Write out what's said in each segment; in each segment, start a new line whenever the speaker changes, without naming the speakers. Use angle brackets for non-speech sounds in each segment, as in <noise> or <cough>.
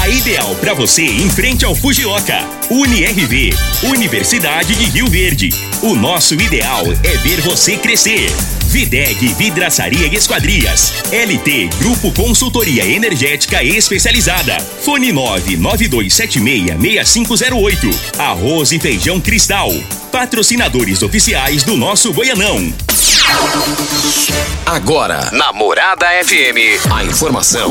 A ideal para você em frente ao Fujioka. UniRV. Universidade de Rio Verde. O nosso ideal é ver você crescer. Videg Vidraçaria e Esquadrias. LT Grupo Consultoria Energética Especializada. Fone 992766508. Arroz e Feijão Cristal. Patrocinadores oficiais do nosso Goianão.
Agora, Namorada FM, a informação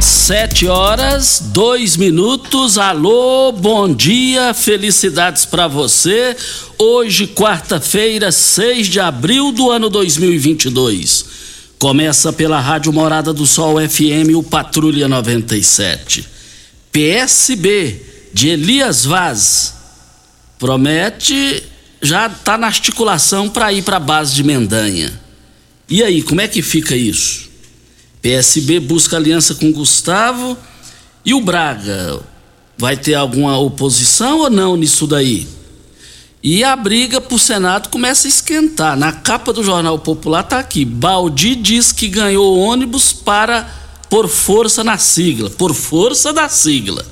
Sete horas, dois minutos. Alô, bom dia, felicidades para você. Hoje, quarta-feira, 6 de abril do ano 2022. Começa pela Rádio Morada do Sol FM, o Patrulha 97. PSB de Elias Vaz promete, já está na articulação para ir para a base de Mendanha. E aí, como é que fica isso? PSB busca aliança com Gustavo e o Braga vai ter alguma oposição ou não nisso daí? E a briga pro Senado começa a esquentar. Na capa do Jornal Popular tá aqui: Baldi diz que ganhou ônibus para por força na sigla, por força da sigla.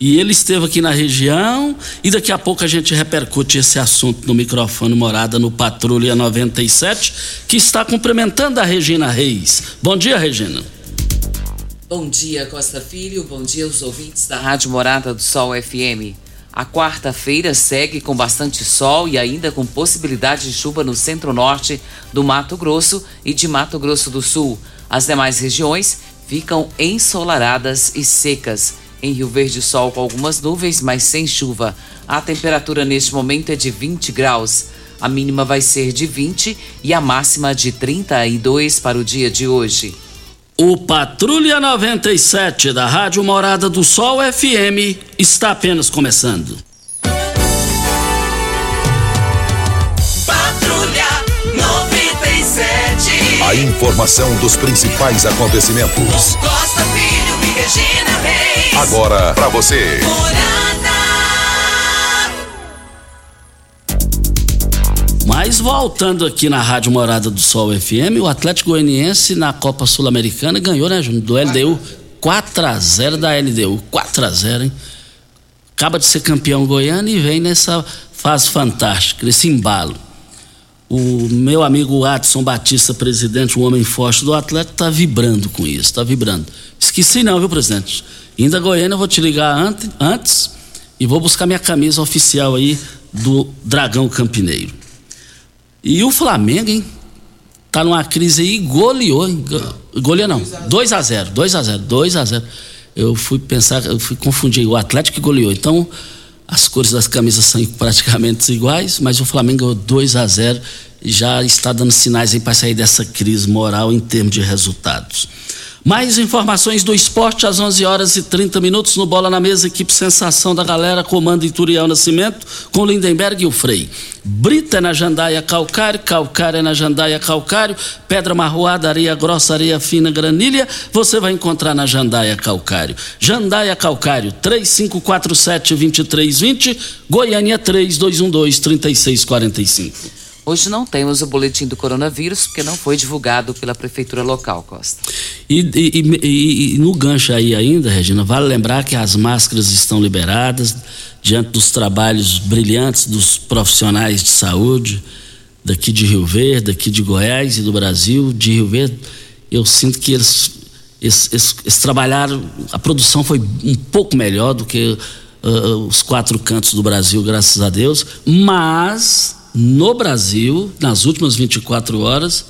E ele esteve aqui na região e daqui a pouco a gente repercute esse assunto no microfone Morada no Patrulha 97, que está cumprimentando a Regina Reis. Bom dia, Regina.
Bom dia, Costa Filho. Bom dia aos ouvintes da Rádio Morada do Sol FM. A quarta-feira segue com bastante sol e ainda com possibilidade de chuva no centro-norte do Mato Grosso e de Mato Grosso do Sul. As demais regiões ficam ensolaradas e secas. Em Rio Verde, sol com algumas nuvens, mas sem chuva. A temperatura neste momento é de 20 graus. A mínima vai ser de 20 e a máxima de 32 para o dia de hoje.
O Patrulha 97 da Rádio Morada do Sol FM está apenas começando.
Patrulha 97.
A informação dos principais acontecimentos.
Costa Filho e Regina Reis.
Agora para você.
Morada.
Mas voltando aqui na Rádio Morada do Sol FM, o Atlético Goianiense na Copa Sul-Americana ganhou, né, Júnior? Do LDU 4 a 0 da LDU, 4 a 0, hein? Acaba de ser campeão goiano e vem nessa fase fantástica, nesse embalo. O meu amigo Adson Batista, presidente, um homem forte do Atlético, está vibrando com isso, está vibrando. Esqueci não, viu, presidente? Ainda Goiânia eu vou te ligar antes, antes e vou buscar minha camisa oficial aí do Dragão Campineiro. E o Flamengo, hein? Tá numa crise aí, goleou, hein? Go- Goleou não. 2 a 0 2 a 0 2 a 0 Eu fui pensar, eu fui confundir o Atlético goleou. Então, as cores das camisas são praticamente iguais, mas o Flamengo ganhou 2 a 0 e já está dando sinais para sair dessa crise moral em termos de resultados. Mais informações do esporte às 11 horas e 30 minutos no Bola na Mesa, equipe Sensação da Galera, comando Ituriel Nascimento, com Lindenberg e o Frei. Brita é na Jandaia Calcário, Calcário é na Jandaia Calcário, Pedra Marroada, Areia Grossa, Areia Fina, Granilha, você vai encontrar na Jandaia Calcário. Jandaia Calcário, 3547-2320, Goiânia 3212-3645.
Hoje não temos o boletim do coronavírus porque não foi divulgado pela prefeitura local, Costa.
E, e, e, e, no gancho aí ainda, Regina, vale lembrar que as máscaras estão liberadas diante dos trabalhos brilhantes dos profissionais de saúde daqui de Rio Verde, daqui de Goiás e do Brasil. De Rio Verde, eu sinto que eles, eles, eles, eles trabalharam, a produção foi um pouco melhor do que uh, os quatro cantos do Brasil, graças a Deus, mas no Brasil, nas últimas 24 horas,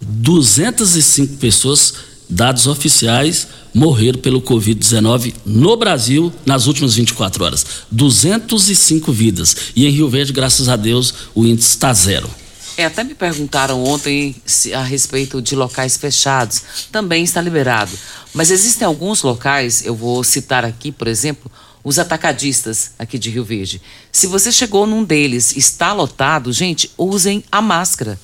205 pessoas, dados oficiais, morreram pelo Covid-19 no Brasil nas últimas 24 horas. 205 vidas. E em Rio Verde, graças a Deus, o índice está zero.
É, até me perguntaram ontem se, a respeito de locais fechados. Também está liberado. Mas existem alguns locais, eu vou citar aqui, por exemplo, os atacadistas aqui de Rio Verde. Se você chegou num deles, está lotado, gente, usem a máscara.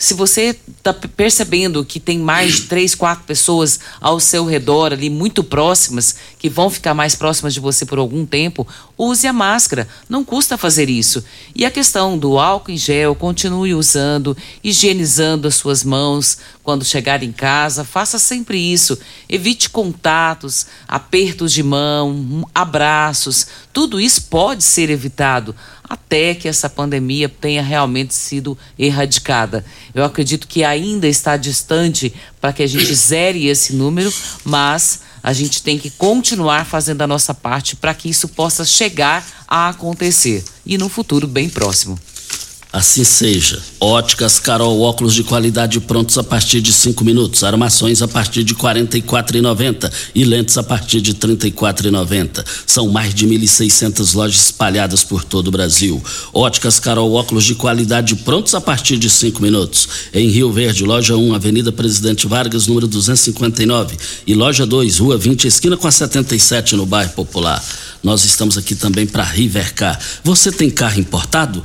Se você está percebendo que tem mais de três, quatro pessoas ao seu redor ali, muito próximas, que vão ficar mais próximas de você por algum tempo, use a máscara. Não custa fazer isso. E a questão do álcool em gel, continue usando, higienizando as suas mãos quando chegar em casa. Faça sempre isso. Evite contatos, apertos de mão, abraços. Tudo isso pode ser evitado até que essa pandemia tenha realmente sido erradicada. Eu acredito que ainda está distante para que a gente <coughs> zere esse número, mas a gente tem que continuar fazendo a nossa parte para que isso possa chegar a acontecer e no futuro bem próximo.
Assim seja. Óticas Carol, óculos de qualidade prontos a partir de cinco minutos, armações a partir de quarenta e quatro e lentes a partir de trinta e quatro São mais de 1.600 lojas espalhadas por todo o Brasil. Óticas Carol, óculos de qualidade prontos a partir de cinco minutos. Em Rio Verde, loja 1, Avenida Presidente Vargas, número 259 e loja 2, Rua 20, esquina com a 77 no bairro Popular. Nós estamos aqui também para Rivercar. Você tem carro importado?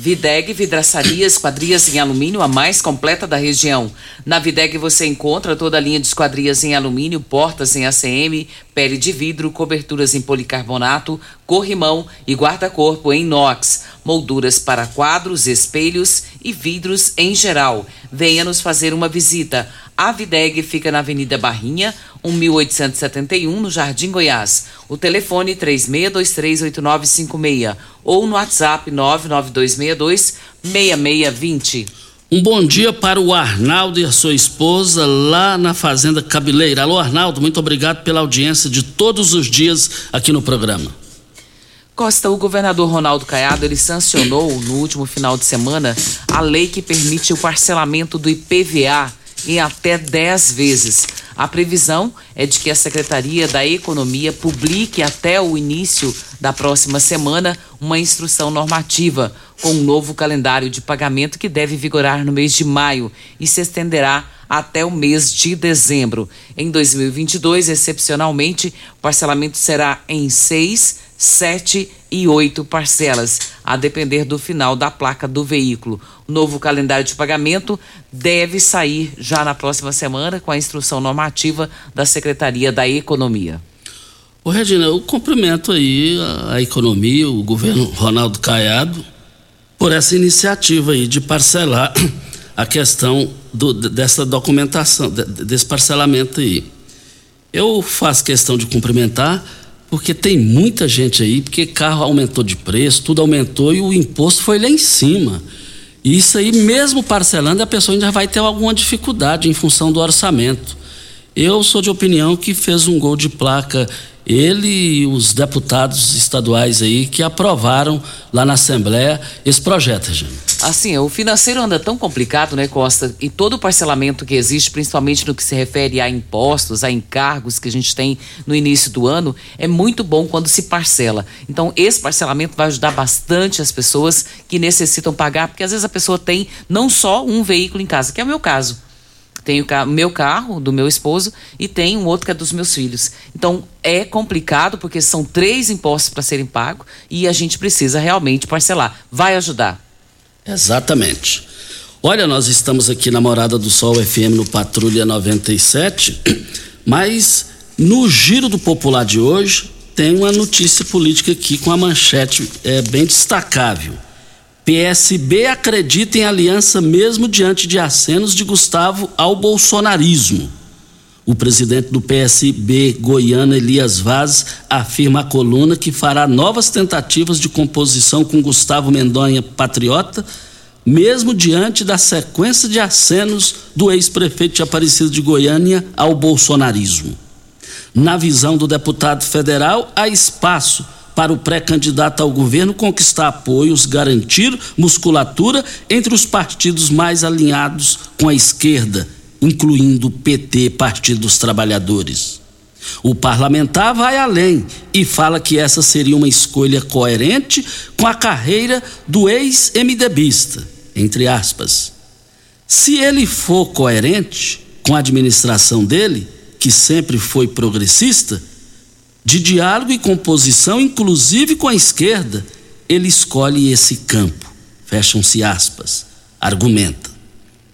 Videg Vidraçaria Esquadrias em Alumínio, a mais completa da região. Na Videg você encontra toda a linha de esquadrias em alumínio, portas em ACM, pele de vidro, coberturas em policarbonato, corrimão e guarda-corpo em inox, molduras para quadros, espelhos e vidros em geral. Venha nos fazer uma visita. A Videg fica na Avenida Barrinha, 1871, no Jardim Goiás. O telefone 36238956 ou no WhatsApp 992626620.
Um bom dia para o Arnaldo e a sua esposa lá na Fazenda Cabeleira. Alô, Arnaldo, muito obrigado pela audiência de todos os dias aqui no programa.
Costa, o governador Ronaldo Caiado, ele sancionou no último final de semana a lei que permite o parcelamento do IPVA em até 10 vezes. A previsão é de que a Secretaria da Economia publique até o início da próxima semana uma instrução normativa com um novo calendário de pagamento que deve vigorar no mês de maio e se estenderá até o mês de dezembro. Em 2022, excepcionalmente, o parcelamento será em seis, sete e oito parcelas, a depender do final da placa do veículo. O novo calendário de pagamento deve sair já na próxima semana com a instrução normativa da Secretaria da Economia.
Ô Regina, eu cumprimento aí a, a economia, o governo Ronaldo Caiado, por essa iniciativa aí de parcelar a questão do, dessa documentação, desse parcelamento aí. Eu faço questão de cumprimentar porque tem muita gente aí, porque carro aumentou de preço, tudo aumentou e o imposto foi lá em cima. E isso aí, mesmo parcelando, a pessoa ainda vai ter alguma dificuldade em função do orçamento. Eu sou de opinião que fez um gol de placa ele e os deputados estaduais aí que aprovaram lá na Assembleia esse projeto, Regina.
Assim, o financeiro anda tão complicado, né, Costa? E todo o parcelamento que existe, principalmente no que se refere a impostos, a encargos que a gente tem no início do ano, é muito bom quando se parcela. Então, esse parcelamento vai ajudar bastante as pessoas que necessitam pagar, porque às vezes a pessoa tem não só um veículo em casa, que é o meu caso. Tem o meu carro, do meu esposo, e tem um outro que é dos meus filhos. Então é complicado porque são três impostos para serem pagos e a gente precisa realmente parcelar. Vai ajudar.
Exatamente. Olha, nós estamos aqui na Morada do Sol FM no Patrulha 97, <clears throat> mas no Giro do Popular de hoje tem uma notícia política aqui com a manchete é, bem destacável. PSB acredita em aliança mesmo diante de acenos de Gustavo ao bolsonarismo. O presidente do PSB goiano, Elias Vaz, afirma à coluna que fará novas tentativas de composição com Gustavo Mendonha Patriota, mesmo diante da sequência de acenos do ex-prefeito de Aparecida de Goiânia ao bolsonarismo. Na visão do deputado federal, há espaço para o pré-candidato ao governo conquistar apoios, garantir musculatura entre os partidos mais alinhados com a esquerda, incluindo o PT, Partido dos Trabalhadores. O parlamentar vai além e fala que essa seria uma escolha coerente com a carreira do ex-MDBista, entre aspas. Se ele for coerente com a administração dele, que sempre foi progressista, de diálogo e composição, inclusive com a esquerda, ele escolhe esse campo. Fecham-se aspas. Argumenta.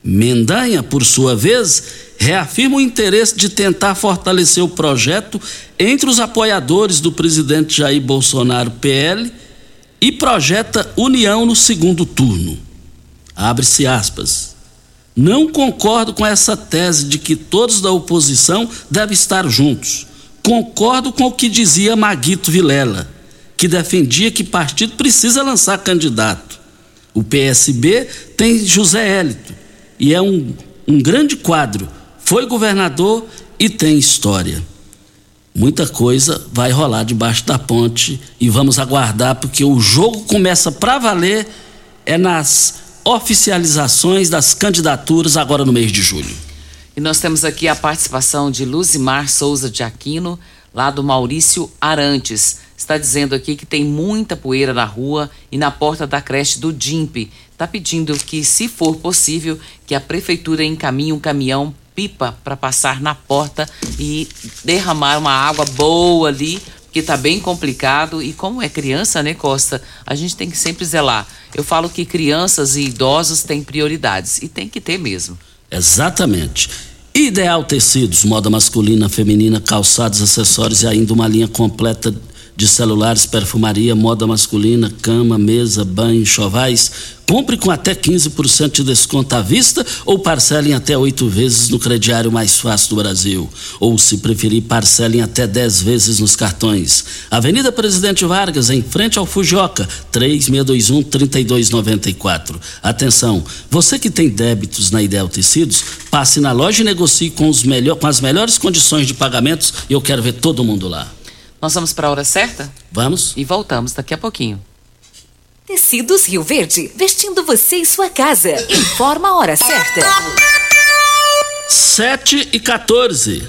Mendanha, por sua vez, reafirma o interesse de tentar fortalecer o projeto entre os apoiadores do presidente Jair Bolsonaro PL e projeta união no segundo turno. Abre-se aspas. Não concordo com essa tese de que todos da oposição devem estar juntos. Concordo com o que dizia Maguito Vilela, que defendia que partido precisa lançar candidato. O PSB tem José Hélito e é um, um grande quadro. Foi governador e tem história. Muita coisa vai rolar debaixo da ponte e vamos aguardar porque o jogo começa para valer é nas oficializações das candidaturas agora no mês de julho.
E nós temos aqui a participação de Luzimar Souza de Aquino, lá do Maurício Arantes. Está dizendo aqui que tem muita poeira na rua e na porta da creche do DIMP. Está pedindo que, se for possível, que a prefeitura encaminhe um caminhão pipa para passar na porta e derramar uma água boa ali, porque está bem complicado. E como é criança, né, Costa? A gente tem que sempre zelar. Eu falo que crianças e idosos têm prioridades e tem que ter mesmo.
Exatamente. Ideal Tecidos, moda masculina, feminina, calçados, acessórios e ainda uma linha completa de celulares, perfumaria, moda masculina, cama, mesa, banho, chovais. Compre com até 15% de desconto à vista ou parcelem até oito vezes no crediário mais fácil do Brasil. Ou, se preferir, parcelem até 10 vezes nos cartões. Avenida Presidente Vargas, em frente ao Fujoca, 3621-3294. Atenção, você que tem débitos na Ideal Tecidos, passe na loja e negocie com, melhor, com as melhores condições de pagamentos e eu quero ver todo mundo lá.
Nós vamos para a hora certa
Vamos?
e voltamos daqui a pouquinho.
Tecidos Rio Verde, vestindo você e sua casa. Informa a hora certa.
7 e 14.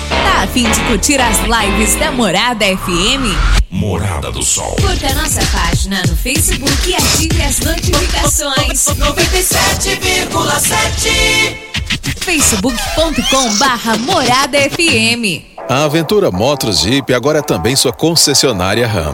Tá a fim de curtir as lives da Morada FM?
Morada do Sol.
Curta nossa página no Facebook e ative as notificações.
97,7
facebook.com barra Morada FM.
A Aventura Motos Jeep agora é também sua concessionária RAM.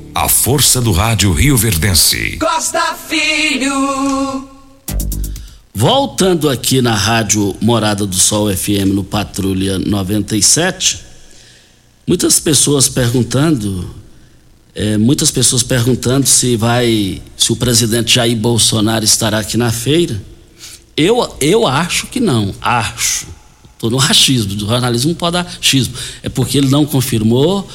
A força do rádio Rio Verdense.
Costa Filho.
Voltando aqui na rádio Morada do Sol FM no Patrulha 97, muitas pessoas perguntando, é, muitas pessoas perguntando se vai, se o presidente Jair Bolsonaro estará aqui na feira. Eu, eu acho que não, acho. Estou no achismo, do jornalismo não pode dar achismo. É porque ele não confirmou,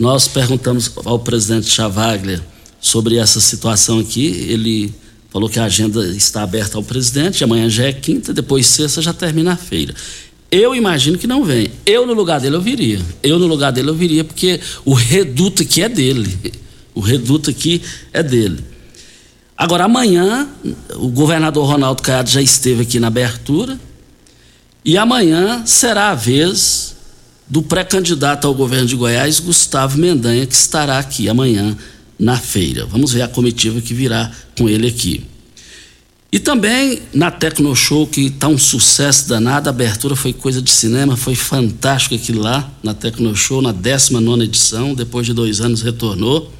nós perguntamos ao presidente Chavaglia sobre essa situação aqui. Ele falou que a agenda está aberta ao presidente. Amanhã já é quinta, depois sexta já termina a feira. Eu imagino que não vem. Eu no lugar dele eu viria. Eu no lugar dele eu viria porque o reduto aqui é dele. O reduto aqui é dele. Agora amanhã o governador Ronaldo Caiado já esteve aqui na abertura e amanhã será a vez do pré-candidato ao governo de Goiás, Gustavo Mendanha, que estará aqui amanhã na feira. Vamos ver a comitiva que virá com ele aqui. E também na Tecno Show, que está um sucesso danado, a abertura foi coisa de cinema, foi fantástico aquilo lá, na Tecno Show, na 19 edição, depois de dois anos retornou.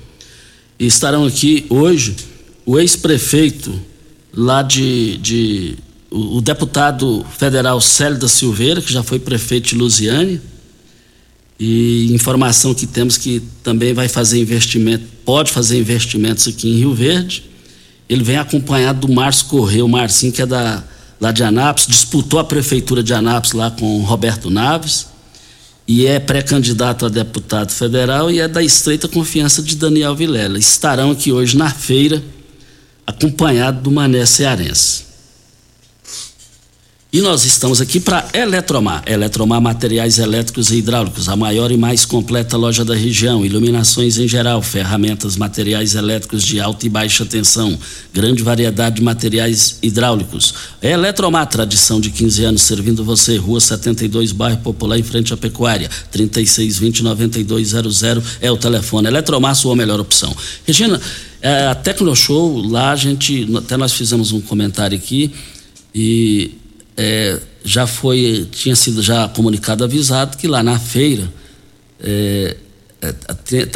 E estarão aqui hoje o ex-prefeito lá de, de o, o, deputado federal Célio da Silveira, que já foi prefeito de Lusiane, e informação que temos que também vai fazer investimento, pode fazer investimentos aqui em Rio Verde. Ele vem acompanhado do Márcio Correia, o Marcinho, que é da, lá de Anápolis, disputou a prefeitura de Anápolis lá com Roberto Naves e é pré-candidato a deputado federal e é da estreita confiança de Daniel Vilela. Estarão aqui hoje na feira, acompanhado do Mané Cearense. E nós estamos aqui para Eletromar. Eletromar Materiais Elétricos e Hidráulicos, a maior e mais completa loja da região. Iluminações em geral, ferramentas, materiais elétricos de alta e baixa tensão, grande variedade de materiais hidráulicos. Eletromar, tradição de 15 anos servindo você. Rua 72, bairro Popular, em frente à Pecuária. 3620-9200 é o telefone. Eletromar, sua melhor opção. Regina, é, a Tecnoshow, lá a gente, até nós fizemos um comentário aqui e é, já foi, tinha sido já comunicado, avisado que lá na feira é, é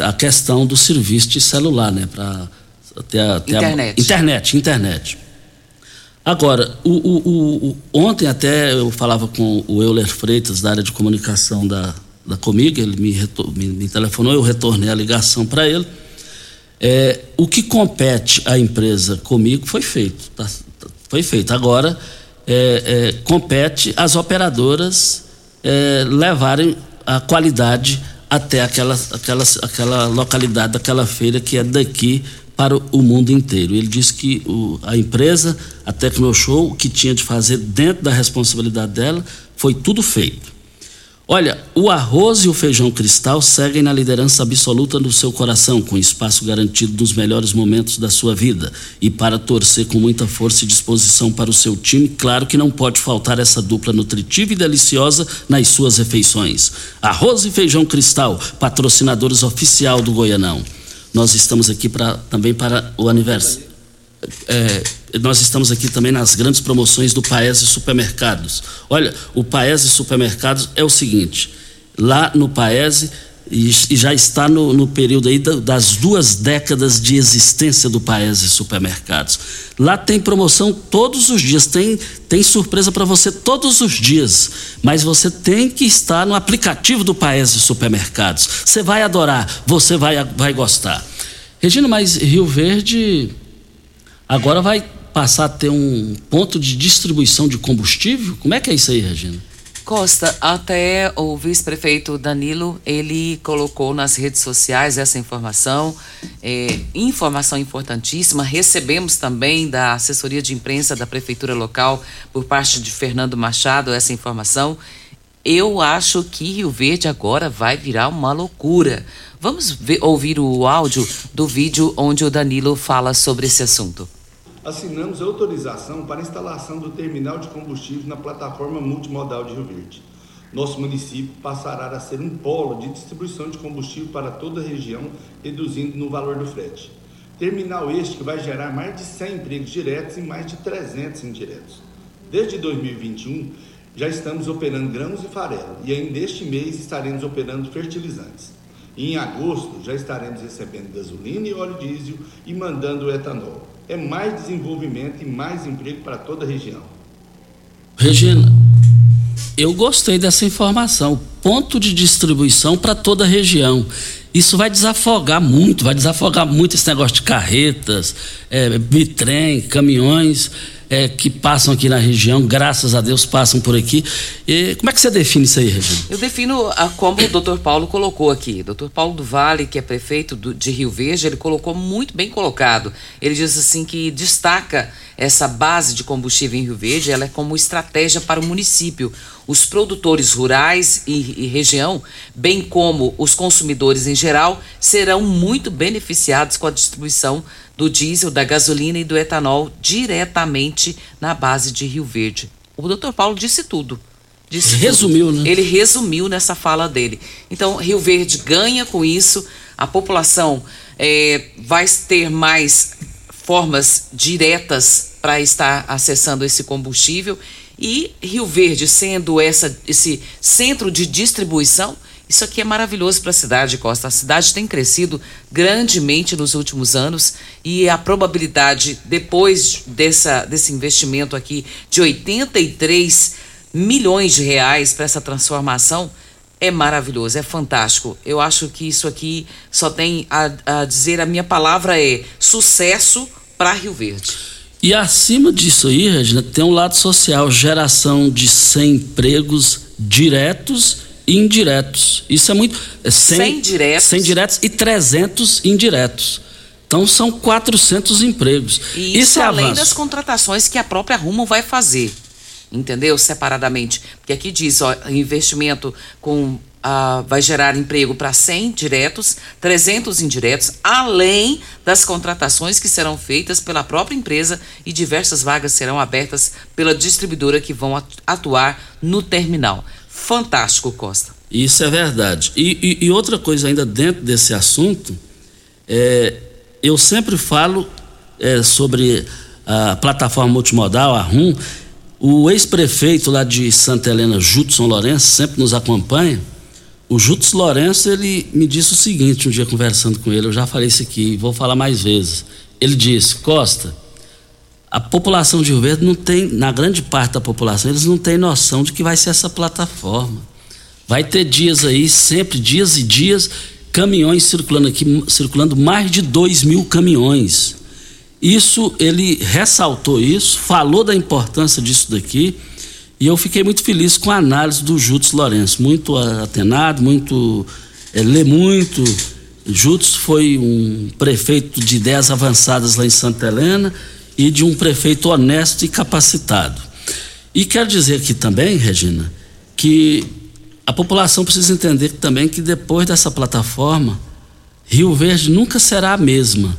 a, a, questão do serviço de celular, né? Para ter a, ter
internet.
A, internet, internet. Agora, o, o, o, ontem até eu falava com o Euler Freitas, da área de comunicação da, da Comiga, ele me, me, me telefonou, eu retornei a ligação para ele. É, o que compete à empresa comigo foi feito. Tá, foi feito. Agora, é, é, compete às operadoras é, levarem a qualidade até aquela, aquela, aquela localidade, aquela feira que é daqui para o mundo inteiro. Ele disse que o, a empresa, a Tecnoshow, o que tinha de fazer dentro da responsabilidade dela, foi tudo feito. Olha, o arroz e o feijão cristal seguem na liderança absoluta do seu coração, com espaço garantido nos melhores momentos da sua vida. E para torcer com muita força e disposição para o seu time, claro que não pode faltar essa dupla nutritiva e deliciosa nas suas refeições. Arroz e feijão cristal, patrocinadores oficial do Goianão. Nós estamos aqui pra, também para o aniversário. É, nós estamos aqui também nas grandes promoções do Paese Supermercados. Olha, o Paese Supermercados é o seguinte: lá no Paese, e, já está no, no, período aí das duas décadas de existência do Paese Supermercados. Lá tem promoção todos os dias, tem, tem surpresa para você todos os dias, mas você tem que estar no aplicativo do Paese Supermercados. Você vai adorar, você vai, vai gostar. Regina, mas Rio Verde agora vai passar a ter um ponto de distribuição de combustível? Como é que é isso aí, Regina?
Costa, até o vice-prefeito Danilo, ele colocou nas redes sociais essa informação, é, informação importantíssima. Recebemos também da assessoria de imprensa da prefeitura local, por parte de Fernando Machado, essa informação. Eu acho que Rio Verde agora vai virar uma loucura. Vamos ver, ouvir o áudio do vídeo onde o Danilo fala sobre esse assunto
assinamos autorização para a instalação do terminal de combustíveis na plataforma multimodal de Rio Verde. Nosso município passará a ser um polo de distribuição de combustível para toda a região, reduzindo no valor do frete. Terminal este que vai gerar mais de 100 empregos diretos e mais de 300 indiretos. Desde 2021, já estamos operando grãos e farelo e ainda este mês estaremos operando fertilizantes. Em agosto já estaremos recebendo gasolina e óleo diesel e mandando o etanol é mais desenvolvimento e mais emprego para toda a região.
Regina, eu gostei dessa informação. Ponto de distribuição para toda a região. Isso vai desafogar muito, vai desafogar muito esse negócio de carretas, é, bitrem, caminhões é, que passam aqui na região, graças a Deus passam por aqui. E como é que você define isso aí, Regina?
Eu defino a, como o doutor Paulo colocou aqui. Doutor Paulo do Vale, que é prefeito do, de Rio Verde, ele colocou muito bem colocado. Ele diz assim que destaca essa base de combustível em Rio Verde, ela é como estratégia para o município. Os produtores rurais e, e região, bem como os consumidores em geral, serão muito beneficiados com a distribuição do diesel, da gasolina e do etanol diretamente na base de Rio Verde. O doutor Paulo disse tudo. Disse
resumiu, tudo.
né? Ele resumiu nessa fala dele. Então, Rio Verde ganha com isso, a população é, vai ter mais formas diretas para estar acessando esse combustível e Rio Verde sendo essa, esse centro de distribuição, isso aqui é maravilhoso para a cidade, Costa. A cidade tem crescido grandemente nos últimos anos e a probabilidade, depois dessa, desse investimento aqui de 83 milhões de reais para essa transformação, é maravilhoso, é fantástico. Eu acho que isso aqui só tem a, a dizer: a minha palavra é sucesso para Rio Verde.
E acima disso aí, Regina, tem um lado social, geração de 100 empregos diretos indiretos. Isso é muito. É 100, 100 diretos. 100 diretos e 300 indiretos. Então são 400 empregos.
E isso, isso é além avanço. das contratações que a própria Rumo vai fazer. Entendeu? Separadamente. Porque aqui diz, ó, investimento com Uh, vai gerar emprego para 100 diretos, 300 indiretos, além das contratações que serão feitas pela própria empresa e diversas vagas serão abertas pela distribuidora que vão atuar no terminal. Fantástico, Costa.
Isso é verdade. E, e, e outra coisa ainda dentro desse assunto, é, eu sempre falo é, sobre a plataforma multimodal, a RUM. O ex-prefeito lá de Santa Helena, Judson Lourenço, sempre nos acompanha. O Judson Lourenço, ele me disse o seguinte, um dia conversando com ele, eu já falei isso aqui, vou falar mais vezes. Ele disse, Costa, a população de Rio Verde não tem, na grande parte da população, eles não têm noção de que vai ser essa plataforma. Vai ter dias aí, sempre dias e dias, caminhões circulando aqui, circulando mais de 2 mil caminhões. Isso, ele ressaltou isso, falou da importância disso daqui, e eu fiquei muito feliz com a análise do Jutos Lourenço, muito atenado, muito, é, lê muito. Jutos foi um prefeito de ideias avançadas lá em Santa Helena, e de um prefeito honesto e capacitado. E quero dizer aqui também, Regina, que a população precisa entender também que depois dessa plataforma, Rio Verde nunca será a mesma,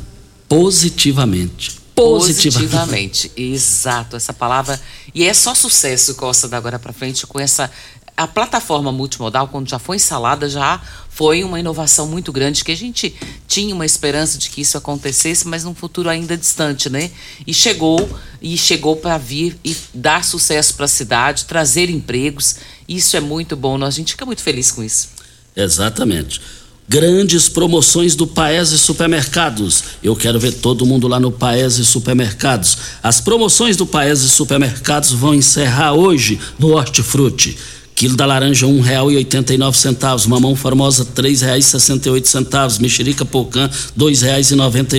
positivamente.
Positivamente. positivamente. Exato, essa palavra. E é só sucesso, Costa, da agora para frente, com essa. A plataforma multimodal, quando já foi instalada, já foi uma inovação muito grande que a gente tinha uma esperança de que isso acontecesse, mas num futuro ainda distante, né? E chegou e chegou para vir e dar sucesso para a cidade, trazer empregos. Isso é muito bom, a gente fica muito feliz com isso.
Exatamente. Grandes promoções do Paese Supermercados. Eu quero ver todo mundo lá no Paese Supermercados. As promoções do Paese Supermercados vão encerrar hoje no Hortifruti. Quilo da laranja nove centavos, mamão formosa oito centavos, mexerica pocã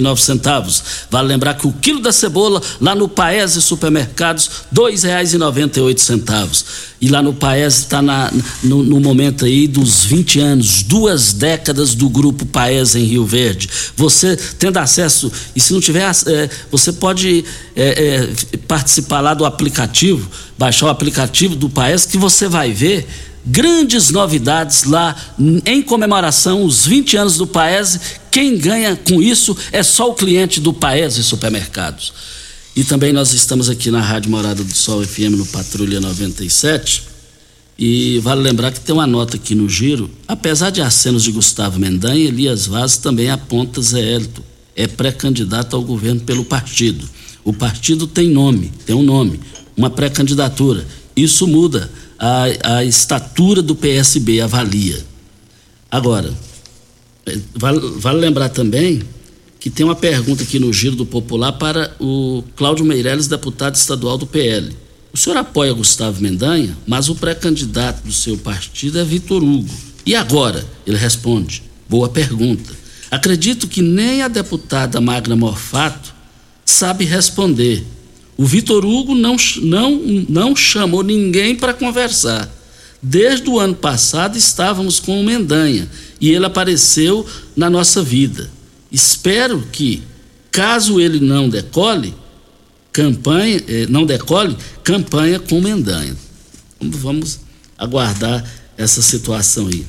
nove centavos. Vale lembrar que o quilo da cebola lá no Paese Supermercados dois reais e lá no Paese está no, no, momento aí dos 20 anos, duas décadas do grupo Paese em Rio Verde. Você tendo acesso e se não tiver, é, você pode é, é, participar lá do aplicativo baixar o aplicativo do Paes que você vai ver grandes novidades lá em comemoração os 20 anos do Paese. Quem ganha com isso é só o cliente do Paese Supermercados. E também nós estamos aqui na Rádio Morada do Sol FM no Patrulha 97. E vale lembrar que tem uma nota aqui no giro, apesar de acenos de Gustavo Mendanha, Elias Vaz também aponta Zé Hélito, é pré-candidato ao governo pelo partido. O partido tem nome, tem um nome, uma pré-candidatura. Isso muda a, a estatura do PSB, avalia. Agora, é, vale, vale lembrar também que tem uma pergunta aqui no Giro do Popular para o Cláudio Meirelles, deputado estadual do PL. O senhor apoia Gustavo Mendanha, mas o pré-candidato do seu partido é Vitor Hugo. E agora? Ele responde: boa pergunta. Acredito que nem a deputada Magna Morfato sabe responder. O Vitor Hugo não, não, não chamou ninguém para conversar. Desde o ano passado estávamos com o Mendanha e ele apareceu na nossa vida. Espero que, caso ele não decole, campanha, eh, não decole, campanha com Mendanha. Vamos aguardar essa situação aí.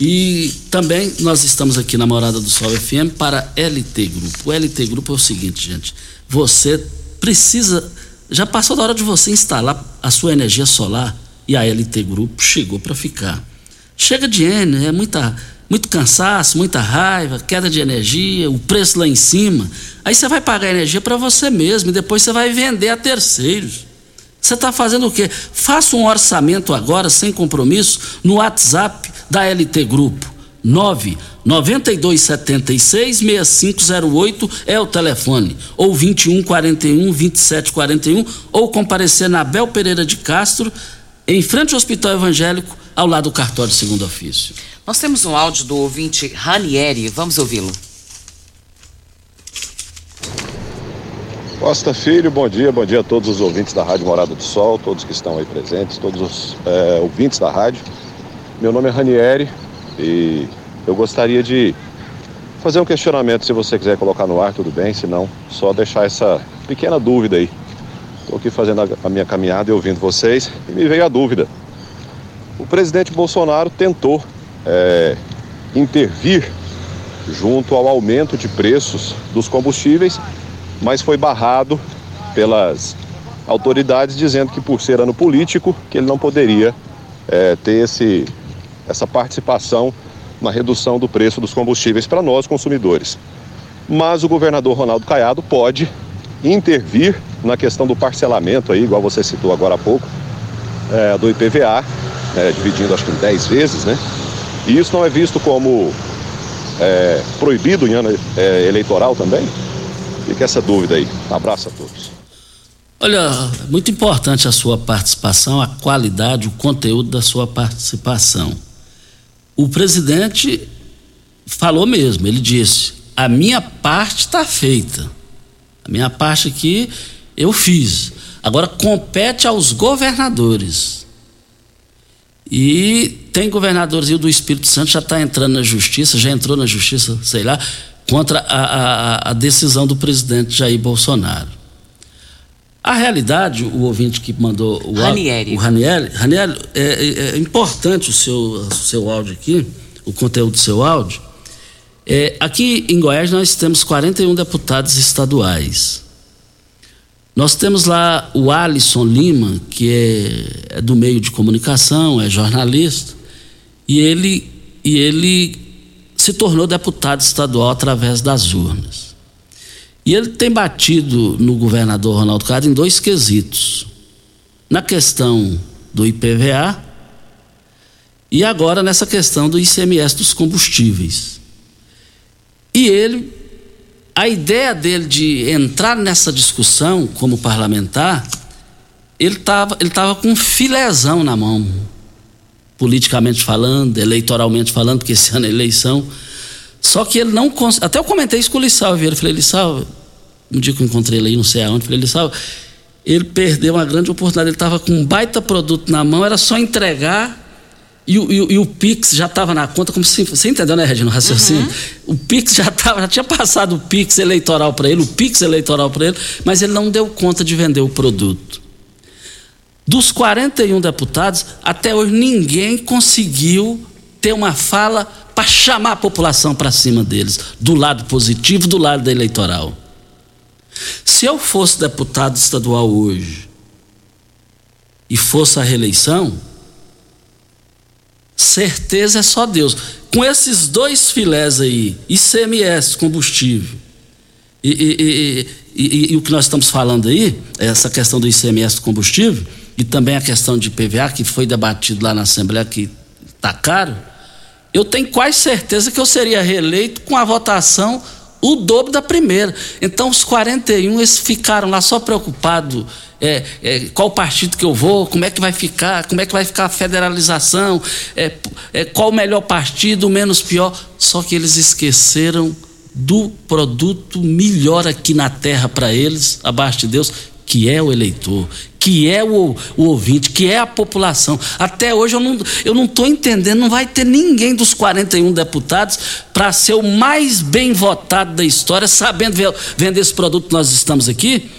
E também nós estamos aqui na Morada do Sol FM para LT Grupo. O LT Grupo é o seguinte, gente. Você precisa. Já passou da hora de você instalar a sua energia solar e a LT Grupo chegou para ficar. Chega de N, é muita, muito cansaço, muita raiva, queda de energia, o preço lá em cima. Aí você vai pagar energia para você mesmo e depois você vai vender a terceiros. Você está fazendo o quê? Faça um orçamento agora, sem compromisso, no WhatsApp da LT Grupo. 9 9276 6508 é o telefone, ou 21 41 27 41, ou comparecer na Bel Pereira de Castro, em frente ao Hospital Evangélico, ao lado do cartório de segundo ofício.
Nós temos um áudio do ouvinte Ranieri, vamos ouvi-lo.
Costa Filho, bom dia, bom dia a todos os ouvintes da Rádio Morada do Sol, todos que estão aí presentes, todos os é, ouvintes da rádio. Meu nome é Ranieri, e eu gostaria de fazer um questionamento, se você quiser colocar no ar, tudo bem, se não, só deixar essa pequena dúvida aí. Estou aqui fazendo a minha caminhada e ouvindo vocês e me veio a dúvida. O presidente Bolsonaro tentou é, intervir junto ao aumento de preços dos combustíveis, mas foi barrado pelas autoridades dizendo que por ser ano político que ele não poderia é, ter esse essa participação na redução do preço dos combustíveis para nós consumidores. Mas o governador Ronaldo Caiado pode intervir na questão do parcelamento aí, igual você citou agora há pouco, é, do IPVA, é, dividindo acho que em 10 vezes, né? E isso não é visto como é, proibido em ano é, eleitoral também? Fica essa dúvida aí. Abraço a todos.
Olha, muito importante a sua participação, a qualidade, o conteúdo da sua participação o presidente falou mesmo, ele disse: a minha parte está feita. A minha parte aqui eu fiz. Agora compete aos governadores. E tem governadores e o do Espírito Santo já está entrando na justiça, já entrou na justiça, sei lá, contra a, a, a decisão do presidente Jair Bolsonaro. A realidade, o ouvinte que mandou o
Ranieri.
O Ranieri, Ranieri é, é, é, importante o seu, o seu áudio aqui, o conteúdo do seu áudio. É, aqui em Goiás nós temos 41 deputados estaduais. Nós temos lá o Alisson Lima, que é, é do meio de comunicação, é jornalista, e ele, e ele se tornou deputado estadual através das urnas. E ele tem batido no governador Ronaldo Caiado em dois quesitos. Na questão do IPVA e agora nessa questão do ICMS dos combustíveis. E ele, a ideia dele de entrar nessa discussão como parlamentar, ele estava ele tava com um filézão na mão, politicamente falando, eleitoralmente falando, porque esse <laughs> ano é eleição. Só que ele não. Até eu comentei isso com o Lissau Vieira. Falei, Lissau, um dia que eu encontrei ele aí, não sei aonde, falei, ele sabe, ele perdeu uma grande oportunidade, ele estava com um baita produto na mão, era só entregar e, e, e o Pix já estava na conta, como se. Você entendeu, né, Regina? O raciocínio? Uhum. O Pix já estava, já tinha passado o Pix eleitoral para ele, o Pix eleitoral para ele, mas ele não deu conta de vender o produto. Dos 41 deputados, até hoje ninguém conseguiu ter uma fala para chamar a população para cima deles, do lado positivo, do lado da eleitoral. Se eu fosse deputado estadual hoje e fosse a reeleição, certeza é só Deus. Com esses dois filés aí, ICMS, combustível, e, e, e, e, o que nós estamos falando aí, essa questão do ICMS combustível, e também a questão de PVA, que foi debatido lá na Assembleia, que está caro, eu tenho quase certeza que eu seria reeleito com a votação o dobro da primeira. Então, os 41 eles ficaram lá só preocupados. É, é, qual partido que eu vou, como é que vai ficar, como é que vai ficar a federalização, é, é, qual o melhor partido, o menos pior. Só que eles esqueceram do produto melhor aqui na terra para eles, abaixo de Deus, que é o eleitor, que é o, o ouvinte, que é a população. Até hoje eu não eu não estou entendendo, não vai ter ninguém dos 41 deputados para ser o mais bem votado da história, sabendo vender esse produto que nós estamos aqui.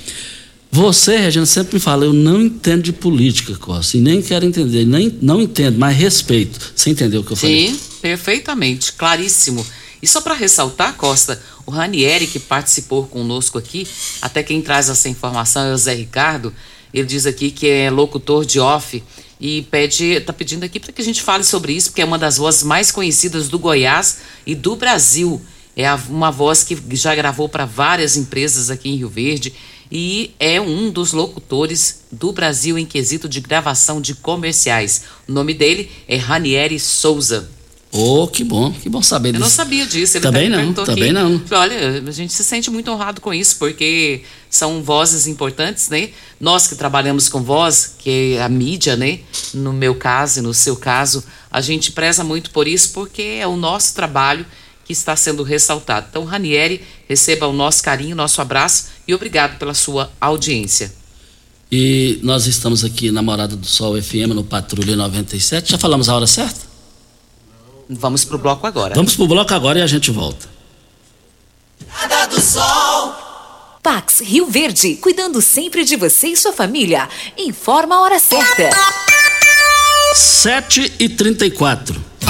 Você, Regina, sempre me fala, eu não entendo de política, Costa, e nem quero entender, nem não entendo, mas respeito. Você entendeu o que eu falei?
Sim, perfeitamente, claríssimo. E só para ressaltar, Costa, o Ranieri, que participou conosco aqui, até quem traz essa informação é o Zé Ricardo, ele diz aqui que é locutor de off e pede, está pedindo aqui para que a gente fale sobre isso, porque é uma das vozes mais conhecidas do Goiás e do Brasil. É uma voz que já gravou para várias empresas aqui em Rio Verde e é um dos locutores do Brasil em quesito de gravação de comerciais. O nome dele é Ranieri Souza.
Oh, que bom, que bom saber
disso. Eu não sabia disso. Ele
também não, também não.
Olha, a gente se sente muito honrado com isso, porque são vozes importantes, né? Nós que trabalhamos com voz, que é a mídia, né? No meu caso e no seu caso, a gente preza muito por isso, porque é o nosso trabalho que está sendo ressaltado. Então, Ranieri, receba o nosso carinho, nosso abraço e obrigado pela sua audiência.
E nós estamos aqui na Morada do Sol FM, no Patrulha 97. Já falamos a hora certa?
Vamos pro bloco agora.
Vamos pro bloco agora e a gente volta.
Nada do Sol.
Pax Rio Verde, cuidando sempre de você e sua família. Informa a hora certa.
7 e 34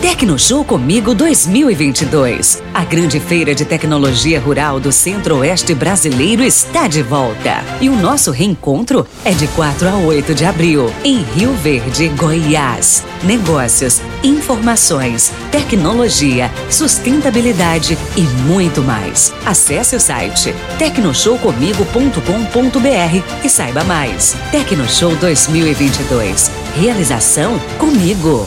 Tecnoshow Comigo 2022. A grande feira de tecnologia rural do Centro-Oeste brasileiro está de volta. E o nosso reencontro é de 4 a 8 de abril, em Rio Verde, Goiás. Negócios, informações, tecnologia, sustentabilidade e muito mais. Acesse o site tecnoshowcomigo.com.br e saiba mais. Tecnoshow 2022. Realização comigo.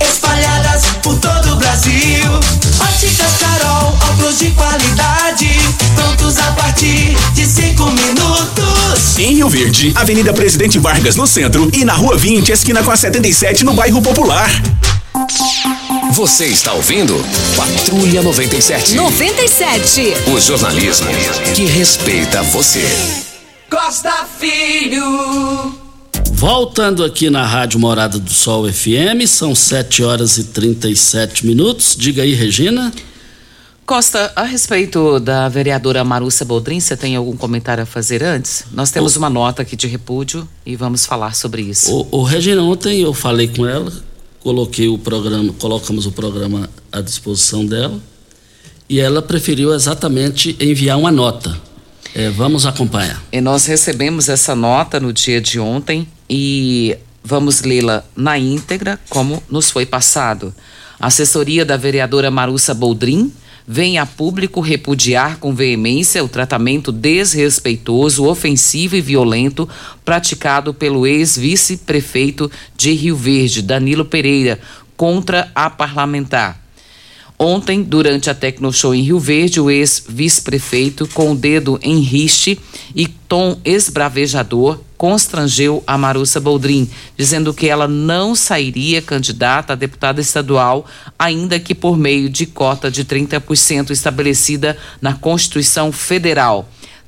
espalhadas por todo o Brasil. Óticas Carol, óculos de qualidade, prontos a partir de cinco minutos.
Em Rio Verde, Avenida Presidente Vargas no centro e na Rua 20, esquina com a 77 no bairro Popular.
Você está ouvindo Patrulha 97.
97.
O jornalismo que respeita você.
Costa Filho.
Voltando aqui na Rádio Morada do Sol FM, são 7 horas e 37 minutos. Diga aí, Regina.
Costa, a respeito da vereadora Marussa Boldrin, você tem algum comentário a fazer antes? Nós temos uma nota aqui de repúdio e vamos falar sobre isso.
O, o Regina, ontem eu falei com ela, coloquei o programa, colocamos o programa à disposição dela e ela preferiu exatamente enviar uma nota. É, vamos acompanhar.
E nós recebemos essa nota no dia de ontem e vamos lê-la na íntegra, como nos foi passado. A assessoria da vereadora Marussa Boldrin vem a público repudiar com veemência o tratamento desrespeitoso, ofensivo e violento praticado pelo ex-vice-prefeito de Rio Verde, Danilo Pereira, contra a parlamentar. Ontem, durante a Tecnoshow em Rio Verde, o ex-vice-prefeito, com o dedo em riste e tom esbravejador, constrangeu a Marussa Boldrin, dizendo que ela não sairia candidata a deputada estadual, ainda que por meio de cota de 30% estabelecida na Constituição Federal.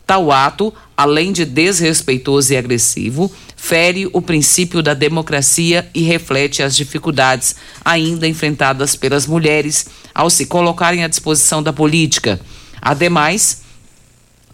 Tal ato, além de desrespeitoso e agressivo, fere o princípio da democracia e reflete as dificuldades ainda enfrentadas pelas mulheres ao se colocarem à disposição da política. Ademais,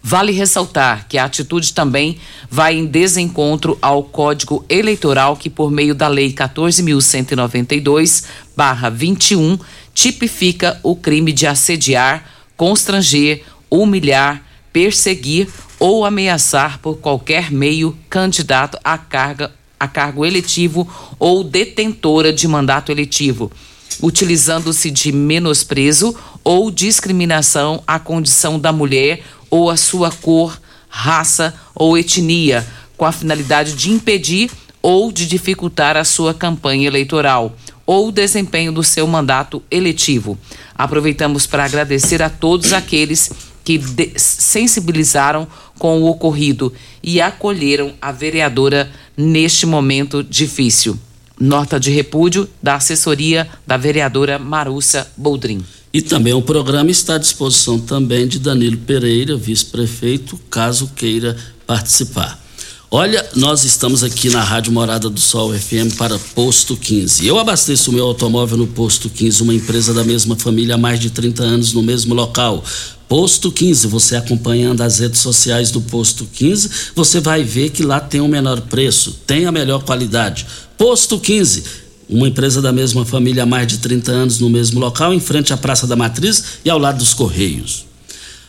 Vale ressaltar que a atitude também vai em desencontro ao Código Eleitoral que, por meio da Lei 14.192-21, tipifica o crime de assediar, constranger, humilhar, perseguir ou ameaçar por qualquer meio candidato a, carga, a cargo eletivo ou detentora de mandato eletivo, utilizando-se de menosprezo ou discriminação à condição da mulher ou à sua cor, raça ou etnia, com a finalidade de impedir ou de dificultar a sua campanha eleitoral ou desempenho do seu mandato eletivo. Aproveitamos para agradecer a todos aqueles que sensibilizaram com o ocorrido e acolheram a vereadora neste momento difícil. Nota de repúdio da assessoria da vereadora Marussa Boldrin.
E também o programa está à disposição também de Danilo Pereira, vice-prefeito, caso queira participar. Olha, nós estamos aqui na Rádio Morada do Sol FM para Posto 15. Eu abasteço o meu automóvel no Posto 15, uma empresa da mesma família há mais de 30 anos no mesmo local. Posto 15, você acompanhando as redes sociais do Posto 15, você vai ver que lá tem o menor preço, tem a melhor qualidade. Posto 15, uma empresa da mesma família há mais de 30 anos no mesmo local, em frente à Praça da Matriz e ao lado dos Correios.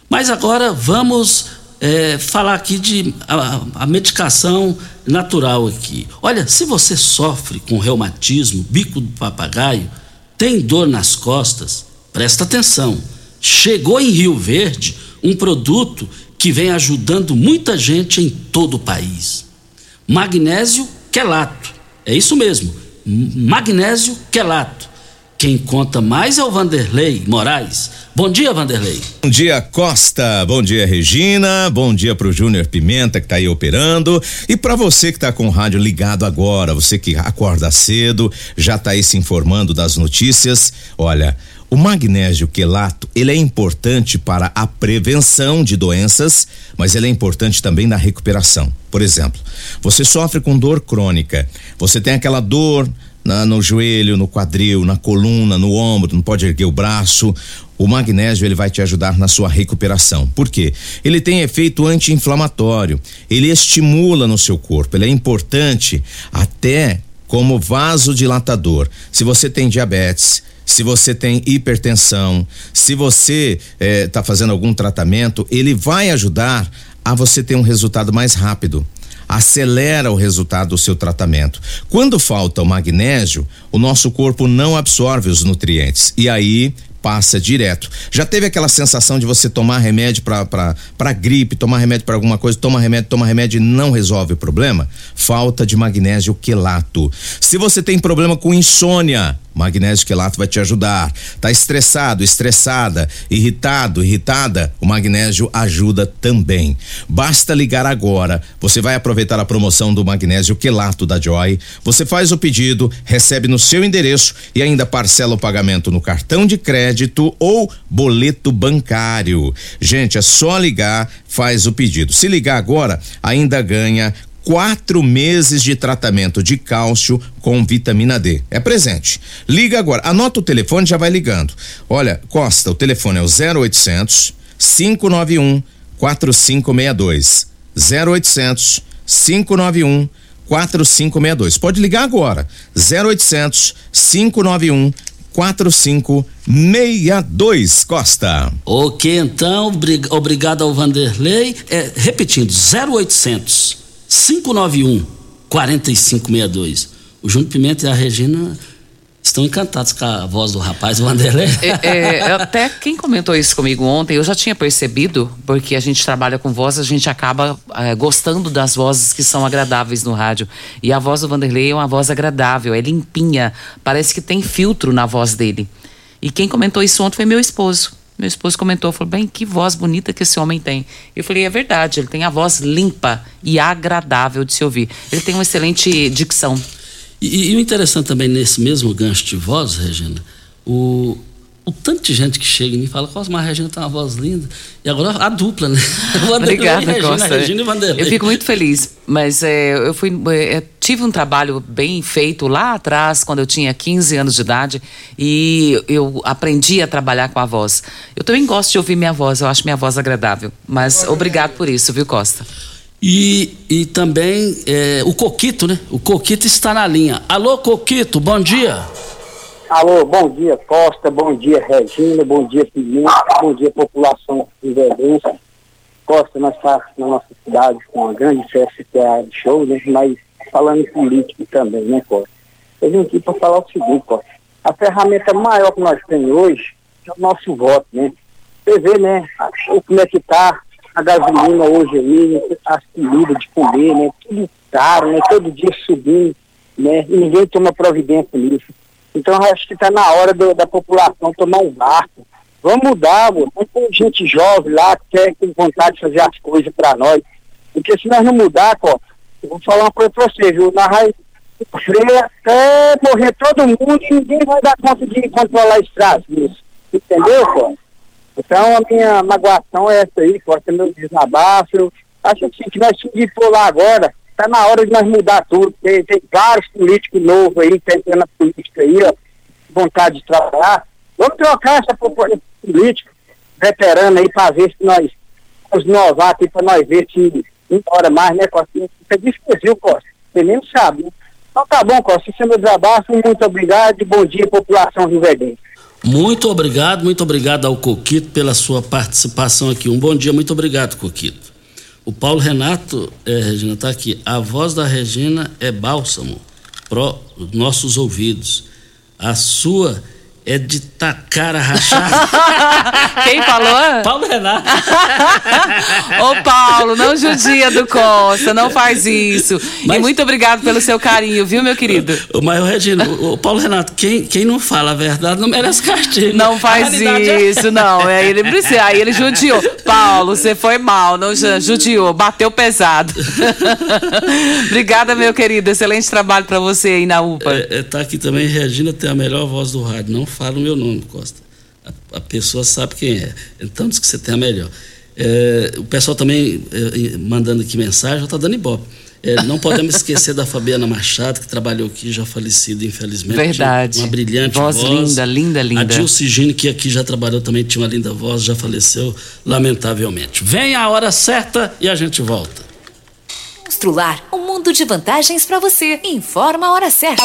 Mas agora vamos é, falar aqui de a, a, medicação natural aqui. Olha, se você sofre com reumatismo, bico do papagaio, tem dor nas costas, presta atenção. Chegou em Rio Verde um produto que vem ajudando muita gente em todo o país. Magnésio quelato. É isso mesmo. Magnésio quelato. Quem conta mais é o Vanderlei Moraes. Bom dia, Vanderlei.
Bom dia, Costa. Bom dia, Regina. Bom dia pro Júnior Pimenta que tá aí operando. E para você que tá com o rádio ligado agora, você que acorda cedo, já tá aí se informando das notícias. Olha, o magnésio quelato, ele é importante para a prevenção de doenças, mas ele é importante também na recuperação. Por exemplo, você sofre com dor crônica, você tem aquela dor na, no joelho, no quadril, na coluna, no ombro, não pode erguer o braço. O magnésio ele vai te ajudar na sua recuperação. Por quê? Ele tem efeito anti-inflamatório. Ele estimula no seu corpo. Ele é importante até como vasodilatador. Se você tem diabetes, se você tem hipertensão, se você está eh, fazendo algum tratamento, ele vai ajudar a você ter um resultado mais rápido acelera o resultado do seu tratamento. Quando falta o magnésio, o nosso corpo não absorve os nutrientes e aí passa direto. Já teve aquela sensação de você tomar remédio para gripe, tomar remédio para alguma coisa, toma remédio, toma remédio e não resolve o problema? Falta de magnésio quelato. Se você tem problema com insônia, magnésio quelato vai te ajudar. Tá estressado, estressada, irritado, irritada, o magnésio ajuda também. Basta ligar agora. Você vai aproveitar a promoção do magnésio quelato da Joy. Você faz o pedido, recebe no seu endereço e ainda parcela o pagamento no cartão de crédito ou boleto bancário. Gente, é só ligar, faz o pedido. Se ligar agora, ainda ganha quatro meses de tratamento de cálcio com vitamina D. É presente. Liga agora. Anota o telefone, já vai ligando. Olha, Costa, o telefone é o 0800 591 4562. 0800 591 4562. Pode ligar agora. 0800 591 4562 Costa.
Ok, então, obrigado ao Vanderlei. É, repetindo, 0800 591 4562. O Júnior Pimenta e a Regina estão encantados com a voz do rapaz, o Vanderlei.
É, é, até quem comentou isso comigo ontem, eu já tinha percebido, porque a gente trabalha com voz, a gente acaba é, gostando das vozes que são agradáveis no rádio. E a voz do Vanderlei é uma voz agradável, é limpinha, parece que tem filtro na voz dele. E quem comentou isso ontem foi meu esposo. Meu esposo comentou, falou, bem, que voz bonita que esse homem tem. Eu falei, é verdade, ele tem a voz limpa e agradável de se ouvir. Ele tem uma excelente dicção.
E, e o interessante também nesse mesmo gancho de voz, Regina, o, o tanto de gente que chega e me fala, Cosma, a Regina tem uma voz linda. E agora a dupla, né? <laughs>
Obrigada,
Regina,
Costa.
Regina e Vanderlei.
Eu fico muito feliz, mas é, eu fui, é, tive um trabalho bem feito lá atrás, quando eu tinha 15 anos de idade, e eu aprendi a trabalhar com a voz. Eu também gosto de ouvir minha voz, eu acho minha voz agradável. Mas obrigado por isso, viu, Costa?
E, e também é, o Coquito, né? O Coquito está na linha. Alô, Coquito, bom dia.
Alô, bom dia Costa, bom dia Regina, bom dia Pimenta, bom dia população de Verdense. Costa, nós estamos na nossa cidade com uma grande festa que é de show, né? mas falando em político também, né, Costa? Eu vim aqui para falar o seguinte, Costa. A ferramenta maior que nós temos hoje é o nosso voto, né? Você vê, né, como é que tá a gasolina hoje aí, as comidas de comer, né? Tudo caro, né? Todo dia subindo, né? E ninguém toma providência nisso. Então acho que está na hora do, da população tomar um barco. Vamos mudar, amor. Tem gente jovem lá que quer tem vontade de fazer as coisas para nós. Porque se nós não mudar, ó, eu vou falar uma coisa para você, viu? Na raiz freia até morrer todo mundo e ninguém vai dar conta de controlar traço disso. Entendeu, pô? Então a minha magoação é essa aí, pode ser meu desabafo. Acho assim, que nós tínhamos for lá agora, Está na hora de nós mudar tudo. Tem, tem vários políticos novos aí, que estão na política aí, ó, vontade de trabalhar. Vamos trocar essa política veterana aí para ver se nós, os novatos aí para nós ver se uma hora mais, né, Costa? É difícil, Costa. Você nem sabe, né? Então tá bom, Costa. Esse é meu desabafo. Muito obrigado bom dia, população riverdente.
Muito obrigado, muito obrigado ao Coquito pela sua participação aqui. Um bom dia, muito obrigado, Coquito. O Paulo Renato, é, Regina, está aqui. A voz da Regina é bálsamo para nossos ouvidos. A sua é de tacar a rachar. <laughs>
Quem falou?
Paulo Renato. <laughs>
Ô Paulo, não judia do Costa, não faz isso. Mas... E muito obrigado pelo seu carinho, viu, meu querido?
Mas, Regina, o Paulo Renato, quem, quem não fala a verdade não merece castigo.
Não faz é isso, é... não. Aí ele precisa, aí ele judiou. <laughs> Paulo, você foi mal, não judiou, bateu pesado. Obrigada, meu querido. Excelente trabalho para você aí na UPA.
É, é, tá aqui também, Regina tem a melhor voz do rádio. Não fala o meu nome, Costa. A, a, pessoa sabe quem é. Então diz que você tem a melhor. É, o pessoal também é, mandando aqui mensagem, já está dando ibope. É, não podemos esquecer da Fabiana Machado, que trabalhou aqui, já falecida, infelizmente.
Verdade.
Uma brilhante
voz.
Voz
linda, linda, linda.
A Dilce Gine, que aqui já trabalhou também, tinha uma linda voz, já faleceu, lamentavelmente. Vem a hora certa e a gente volta.
Constrular um mundo de vantagens para você. Informa a hora certa.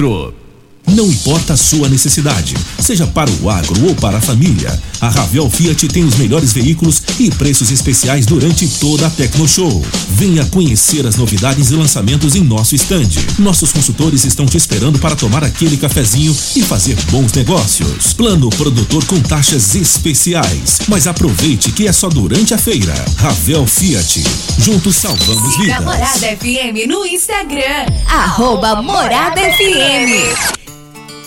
Centro
não importa a sua necessidade, seja para o agro ou para a família, a Ravel Fiat tem os melhores veículos e preços especiais durante toda a Tecno Show. Venha conhecer as novidades e lançamentos em nosso estande. Nossos consultores estão te esperando para tomar aquele cafezinho e fazer bons negócios. Plano produtor com taxas especiais. Mas aproveite que é só durante a feira. Ravel Fiat. Juntos salvamos vidas.
Morada FM no Instagram. Arroba Morada FM.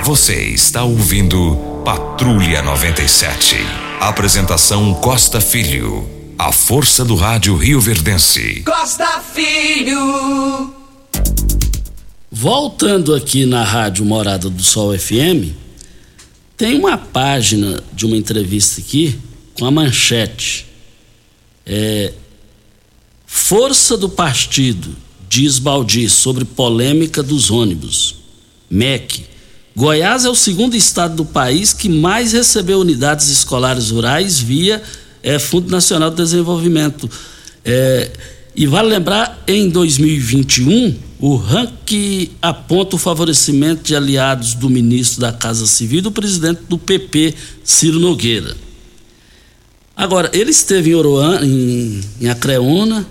Você está ouvindo Patrulha 97. Apresentação Costa Filho. A força do rádio Rio Verdense.
Costa Filho.
Voltando aqui na rádio Morada do Sol FM, tem uma página de uma entrevista aqui com a manchete. É, Força do partido, diz Baldi, sobre polêmica dos ônibus. MEC. Goiás é o segundo estado do país que mais recebeu unidades escolares rurais via é, Fundo Nacional de Desenvolvimento. É, e vale lembrar, em 2021, o ranking aponta o favorecimento de aliados do ministro da Casa Civil e do presidente do PP, Ciro Nogueira. Agora, ele esteve em Oroan, em, em Acreúna,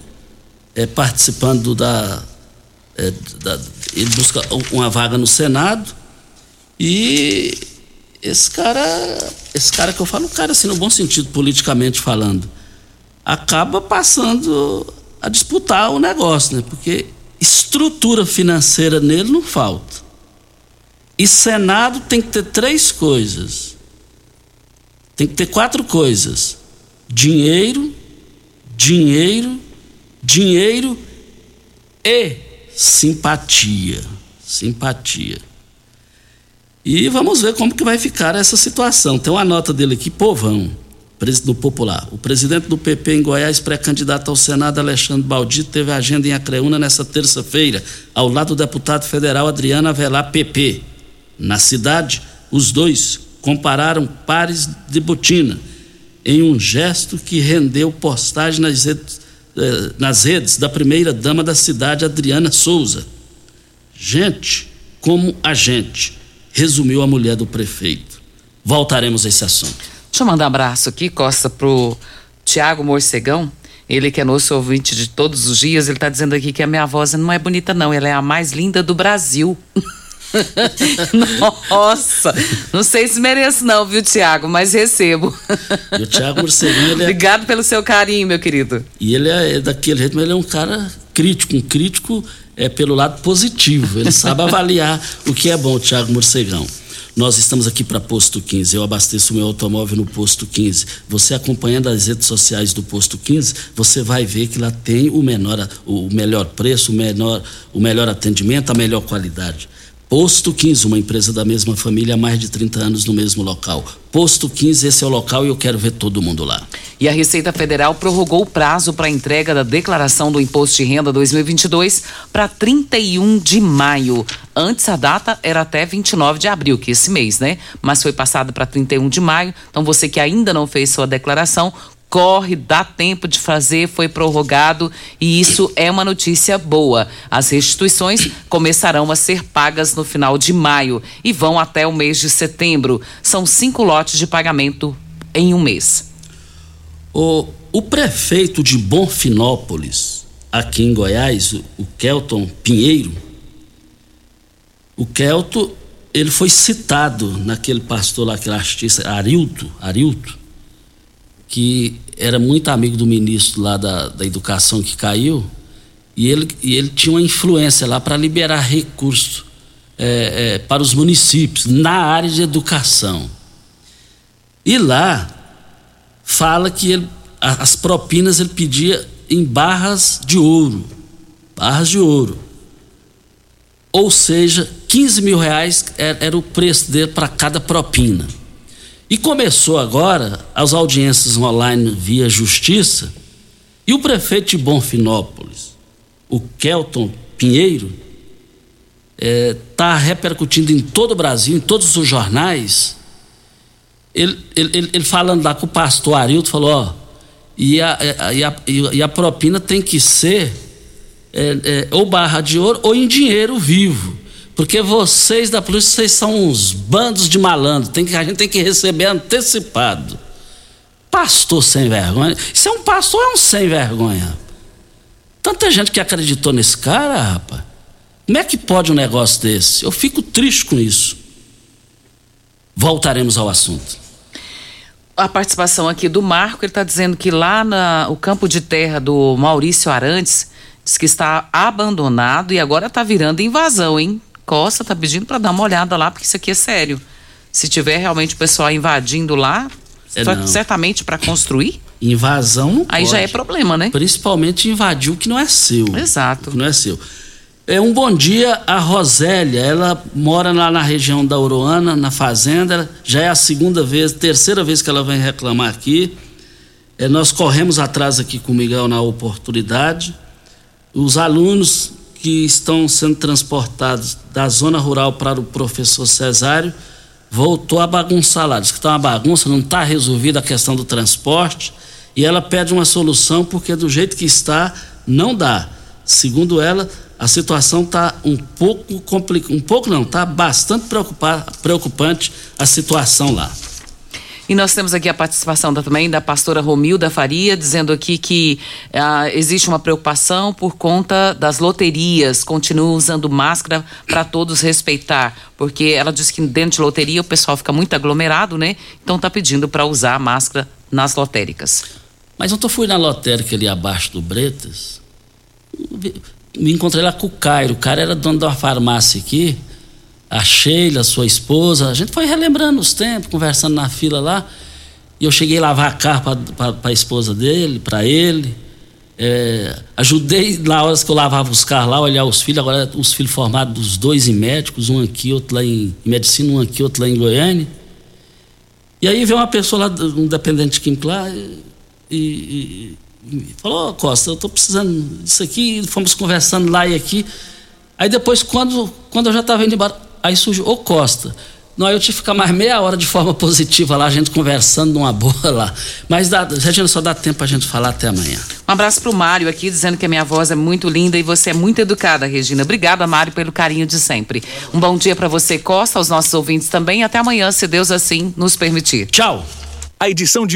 é, participando da, é, da. Ele busca uma vaga no Senado e esse cara. Esse cara que eu falo, um cara assim, no bom sentido, politicamente falando, acaba passando a disputar o negócio, né? Porque estrutura financeira nele não falta. E Senado tem que ter três coisas. Tem que ter quatro coisas: dinheiro, dinheiro, dinheiro e simpatia. Simpatia. E vamos ver como que vai ficar essa situação. Tem uma nota dele aqui, povão do Popular. O presidente do PP em Goiás, pré-candidato ao Senado, Alexandre Baldito, teve agenda em Acreúna nesta terça-feira, ao lado do deputado federal Adriano Avelar, PP. Na cidade, os dois compararam pares de botina, em um gesto que rendeu postagem nas redes, eh, nas redes da primeira-dama da cidade, Adriana Souza. Gente como a gente, resumiu a mulher do prefeito. Voltaremos a esse assunto.
Deixa eu mandar um abraço aqui, Costa, pro Tiago Morcegão. Ele que é nosso ouvinte de todos os dias, ele está dizendo aqui que a minha voz não é bonita, não. Ela é a mais linda do Brasil. <laughs> Nossa, não sei se mereço não, viu, Tiago, mas recebo.
E o Tiago Morcegão, ele
é... Obrigado pelo seu carinho, meu querido.
E ele é, é daquele jeito, mas ele é um cara crítico, um crítico é pelo lado positivo. Ele sabe avaliar o que é bom, Tiago Morcegão. Nós estamos aqui para Posto 15. Eu abasteço meu automóvel no Posto 15. Você acompanhando as redes sociais do Posto 15, você vai ver que lá tem o menor, o melhor preço, o melhor, o melhor atendimento, a melhor qualidade. Posto 15, uma empresa da mesma família há mais de 30 anos no mesmo local. Posto 15, esse é o local e eu quero ver todo mundo lá.
E a Receita Federal prorrogou o prazo para a entrega da declaração do Imposto de Renda 2022 para 31 de maio. Antes a data era até 29 de abril, que é esse mês, né? Mas foi passada para 31 de maio. Então você que ainda não fez sua declaração, corre, dá tempo de fazer, foi prorrogado e isso é uma notícia boa. As restituições começarão a ser pagas no final de maio e vão até o mês de setembro. São cinco lotes de pagamento em um mês.
O, o prefeito de Bonfinópolis, aqui em Goiás, o Kelton Pinheiro, o Kelton, ele foi citado naquele pastor lá, aquele artista, Arilto, Arilto, que era muito amigo do ministro lá da, da educação que caiu, e ele, e ele tinha uma influência lá para liberar recursos é, é, para os municípios na área de educação. E lá fala que ele, as propinas ele pedia em barras de ouro. Barras de ouro. Ou seja, 15 mil reais era, era o preço dele para cada propina. E começou agora as audiências online via justiça, e o prefeito de Bonfinópolis, o Kelton Pinheiro, está é, repercutindo em todo o Brasil, em todos os jornais, ele, ele, ele falando lá com o pastor Arilton, falou, ó, e a, e a, e a propina tem que ser é, é, ou barra de ouro ou em dinheiro vivo. Porque vocês da polícia, vocês são uns bandos de malandro. Tem que, a gente tem que receber antecipado. Pastor sem vergonha. Isso é um pastor é um sem vergonha. Tanta gente que acreditou nesse cara, rapaz. Como é que pode um negócio desse? Eu fico triste com isso. Voltaremos ao assunto.
A participação aqui do Marco, ele está dizendo que lá no campo de terra do Maurício Arantes, diz que está abandonado e agora está virando invasão, hein? Costa tá pedindo para dar uma olhada lá, porque isso aqui é sério. Se tiver realmente o pessoal invadindo lá, é certamente para construir.
Invasão não
Aí
pode.
já é problema, né?
Principalmente invadir o que não é seu.
Exato.
O que não é seu. É um bom dia a Rosélia, ela mora lá na região da Uruana, na fazenda, já é a segunda vez, terceira vez que ela vem reclamar aqui. É, nós corremos atrás aqui com o Miguel na oportunidade. Os alunos que estão sendo transportados da zona rural para o professor Cesário voltou a bagunçar lá. Diz que está uma bagunça, não está resolvida a questão do transporte e ela pede uma solução porque do jeito que está, não dá. Segundo ela, a situação está um pouco complicada, um pouco não, está bastante preocupante a situação lá.
E nós temos aqui a participação da, também da pastora Romilda Faria, dizendo aqui que ah, existe uma preocupação por conta das loterias. Continua usando máscara para todos respeitar, porque ela diz que dentro de loteria o pessoal fica muito aglomerado, né? Então está pedindo para usar máscara nas lotéricas.
Mas ontem eu fui na lotérica ali abaixo do Bretas, Me encontrei lá com o Cairo. O cara era dono de uma farmácia aqui. A Sheila, sua esposa. A gente foi relembrando os tempos, conversando na fila lá. E eu cheguei a lavar carro para a esposa dele, para ele. É, ajudei na hora que eu lavava os carros lá, olhar os filhos, agora os filhos formados dos dois em médicos, um aqui, outro lá em, em medicina, um aqui, outro lá em Goiânia. E aí veio uma pessoa lá, um dependente químico lá, e, e, e falou, oh, Costa, eu estou precisando disso aqui, fomos conversando lá e aqui. Aí depois, quando, quando eu já estava indo embora, aí surgiu, ô oh, Costa, não, eu tive que ficar mais meia hora de forma <laughs> positiva lá, a gente conversando numa boa lá. Mas, dá, Regina, só dá tempo a gente falar até amanhã.
Um abraço pro Mário aqui, dizendo que a minha voz é muito linda e você é muito educada, Regina. Obrigada, Mário, pelo carinho de sempre. Um bom dia para você, Costa, aos nossos ouvintes também. Até amanhã, se Deus assim nos permitir.
Tchau.
A edição de